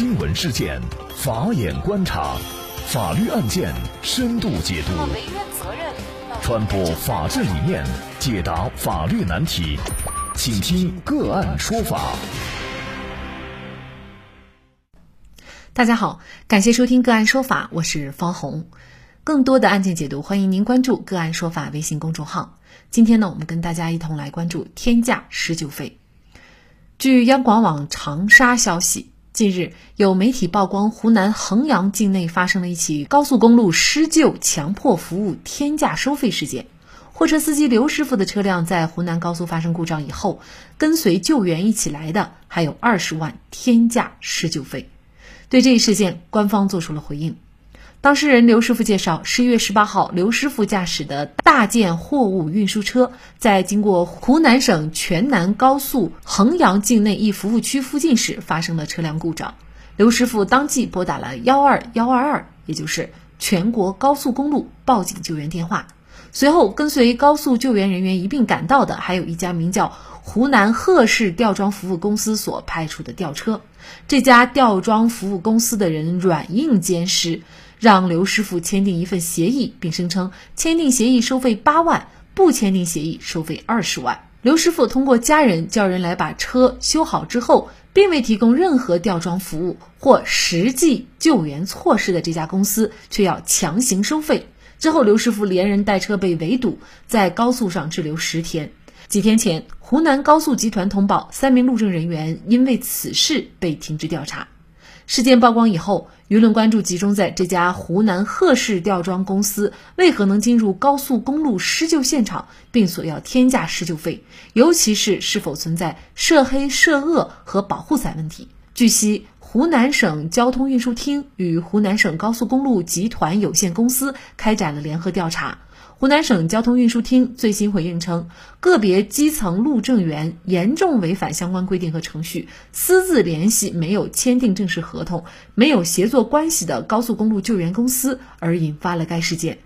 新闻事件，法眼观察，法律案件深度解读，传播法治理念，解答法律难题，请听个案说法。大家好，感谢收听个案说法，我是方红。更多的案件解读，欢迎您关注个案说法微信公众号。今天呢，我们跟大家一同来关注天价施救费。据央广网长沙消息，近日有媒体曝光湖南衡阳境内发生了一起高速公路施救强迫服务天价收费事件。货车司机刘师傅的车辆在湖南高速发生故障以后，跟随救援一起来的还有二十万天价施救费。对这一事件，官方做出了回应。当事人刘师傅介绍，十一月十八号，刘师傅驾驶的大件货物运输车在经过湖南省全南高速衡阳境内一服务区附近时发生了车辆故障。刘师傅当即拨打了幺二幺二二，也就是全国高速公路报警救援电话。随后，跟随高速救援人员一并赶到的，还有一家名叫湖南贺氏吊装服务公司所派出的吊车。这家吊装服务公司的人软硬兼施。让刘师傅签订一份协议，并声称签订协议收费八万，不签订协议收费二十万。刘师傅通过家人叫人来把车修好之后，并未提供任何吊装服务或实际救援措施的这家公司，却要强行收费。之后，刘师傅连人带车被围堵，在高速上滞留十天。几天前，湖南高速集团通报，三名路政人员因为此事被停职调查。事件曝光以后，舆论关注集中在这家湖南贺氏吊装公司为何能进入高速公路施救现场，并索要天价施救费，尤其是是否存在涉黑涉恶和保护伞问题。据悉，湖南省交通运输厅与湖南省高速公路集团有限公司开展了联合调查。湖南省交通运输厅最新回应称，个别基层路政员严重违反相关规定和程序，私自联系没有签订正式合同、没有协作关系的高速公路救援公司，而引发了该事件。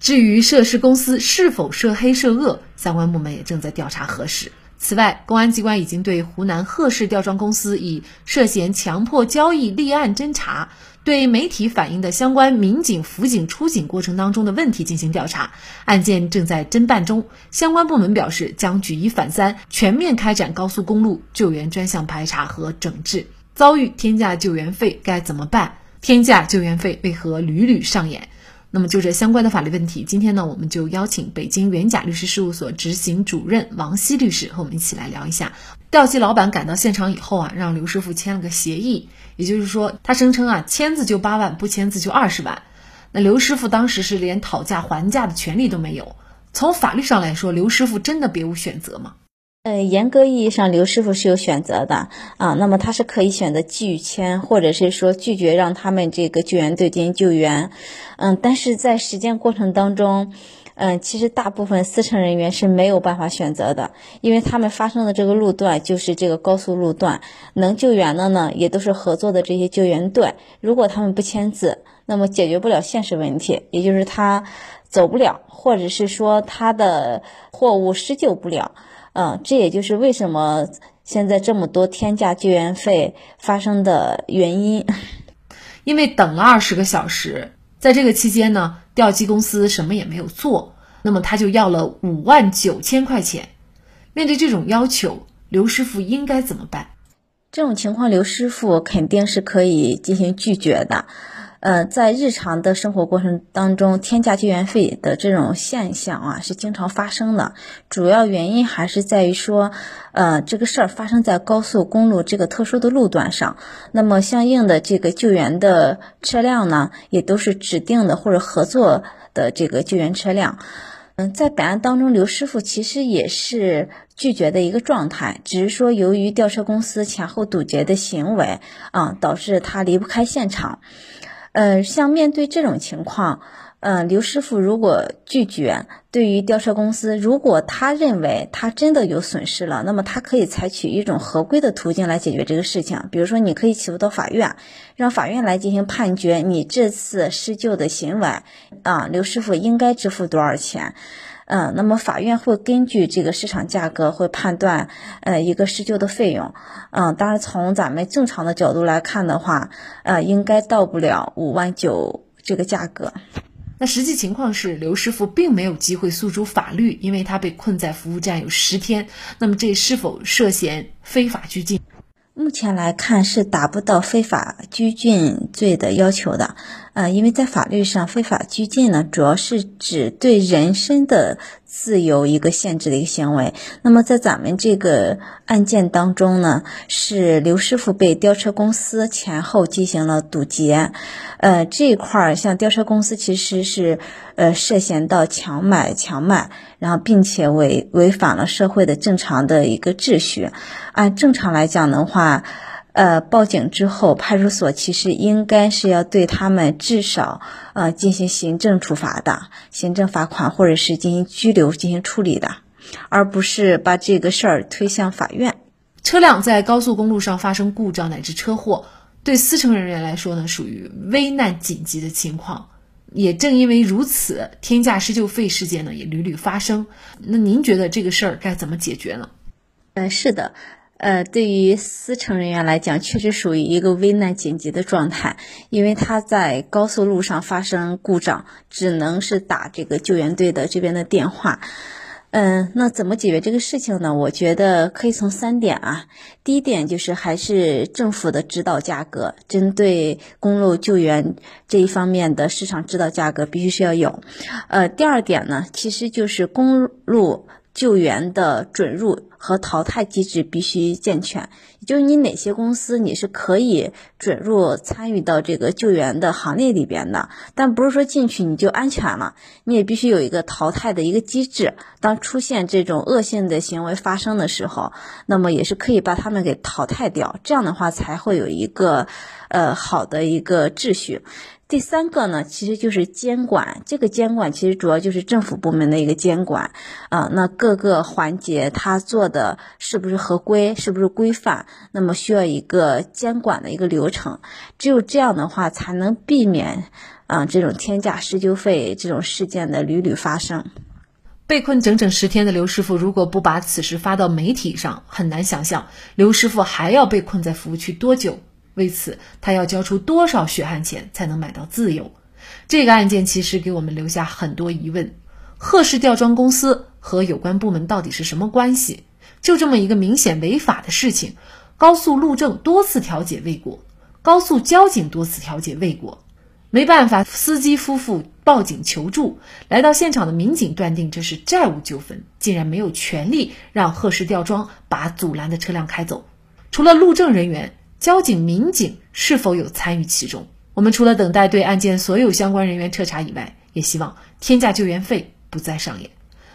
至于涉事公司是否涉黑涉恶，相关部门也正在调查核实。此外，公安机关已经对湖南贺氏吊装公司以涉嫌强迫交易立案侦查，对媒体反映的相关民警辅警出警过程当中的问题进行调查，案件正在侦办中。相关部门表示，将举一反三，全面开展高速公路救援专项排查和整治。遭遇天价救援费该怎么办？天价救援费为何屡屡上演？那么就这相关的法律问题，今天呢，我们就邀请北京元甲律师事务所执行主任王希律师和我们一起来聊一下。吊机老板赶到现场以后啊，让刘师傅签了个协议，也就是说，他声称啊，签字就八万，不签字就二十万。那刘师傅当时是连讨价还价的权利都没有。从法律上来说，刘师傅真的别无选择吗？呃，严格意义上，刘师傅是有选择的啊。那么他是可以选择拒签，或者是说拒绝让他们这个救援队进行救援。嗯，但是在实践过程当中，嗯，其实大部分司乘人员是没有办法选择的，因为他们发生的这个路段就是这个高速路段，能救援的呢也都是合作的这些救援队。如果他们不签字，那么解决不了现实问题，也就是他走不了，或者是说他的货物施救不了。嗯，这也就是为什么现在这么多天价救援费发生的原因。因为等了二十个小时，在这个期间呢，吊机公司什么也没有做，那么他就要了五万九千块钱。面对这种要求，刘师傅应该怎么办？这种情况，刘师傅肯定是可以进行拒绝的。呃，在日常的生活过程当中，天价救援费的这种现象啊，是经常发生的。主要原因还是在于说，呃，这个事儿发生在高速公路这个特殊的路段上，那么相应的这个救援的车辆呢，也都是指定的或者合作的这个救援车辆。嗯，在本案当中，刘师傅其实也是拒绝的一个状态，只是说由于吊车公司前后堵截的行为啊，导致他离不开现场。呃，像面对这种情况，嗯，刘师傅如果拒绝，对于吊车公司，如果他认为他真的有损失了，那么他可以采取一种合规的途径来解决这个事情。比如说，你可以起诉到法院，让法院来进行判决，你这次施救的行为，啊，刘师傅应该支付多少钱？嗯，那么法院会根据这个市场价格会判断呃一个施救的费用，嗯，当然从咱们正常的角度来看的话，呃，应该到不了五万九这个价格。那实际情况是，刘师傅并没有机会诉诸法律，因为他被困在服务站有十天。那么这是否涉嫌非法拘禁？目前来看是达不到非法拘禁罪的要求的，呃，因为在法律上，非法拘禁呢，主要是指对人身的自由一个限制的一个行为。那么在咱们这个案件当中呢，是刘师傅被吊车公司前后进行了堵截，呃，这一块儿像吊车公司其实是呃涉嫌到强买强卖，然后并且违违反了社会的正常的一个秩序。按正常来讲的话，呃，报警之后，派出所其实应该是要对他们至少呃进行行政处罚的，行政罚款或者是进行拘留进行处理的，而不是把这个事儿推向法院。车辆在高速公路上发生故障乃至车祸，对司乘人员来说呢，属于危难紧急的情况。也正因为如此，天价施救费事件呢也屡屡发生。那您觉得这个事儿该怎么解决呢？嗯，是的。呃，对于司乘人员来讲，确实属于一个危难紧急的状态，因为他在高速路上发生故障，只能是打这个救援队的这边的电话。嗯，那怎么解决这个事情呢？我觉得可以从三点啊。第一点就是还是政府的指导价格，针对公路救援这一方面的市场指导价格必须是要有。呃，第二点呢，其实就是公路救援的准入。和淘汰机制必须健全，也就是你哪些公司你是可以准入参与到这个救援的行列里边的，但不是说进去你就安全了，你也必须有一个淘汰的一个机制。当出现这种恶性的行为发生的时候，那么也是可以把他们给淘汰掉，这样的话才会有一个呃好的一个秩序。第三个呢，其实就是监管。这个监管其实主要就是政府部门的一个监管啊。那各个环节他做的是不是合规，是不是规范？那么需要一个监管的一个流程。只有这样的话，才能避免啊这种天价施救费这种事件的屡屡发生。被困整整十天的刘师傅，如果不把此事发到媒体上，很难想象刘师傅还要被困在服务区多久。为此，他要交出多少血汗钱才能买到自由？这个案件其实给我们留下很多疑问：贺氏吊装公司和有关部门到底是什么关系？就这么一个明显违法的事情，高速路政多次调解未果，高速交警多次调解未果，没办法，司机夫妇报警求助，来到现场的民警断定这是债务纠纷，竟然没有权利让贺氏吊装把阻拦的车辆开走。除了路政人员。交警、民警是否有参与其中？我们除了等待对案件所有相关人员彻查以外，也希望天价救援费不再上演。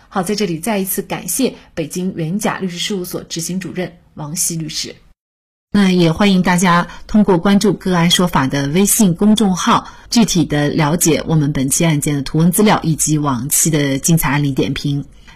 好，在这里再一次感谢北京元甲律师事务所执行主任王希律师。那也欢迎大家通过关注“个案说法”的微信公众号，具体的了解我们本期案件的图文资料以及往期的精彩案例点评。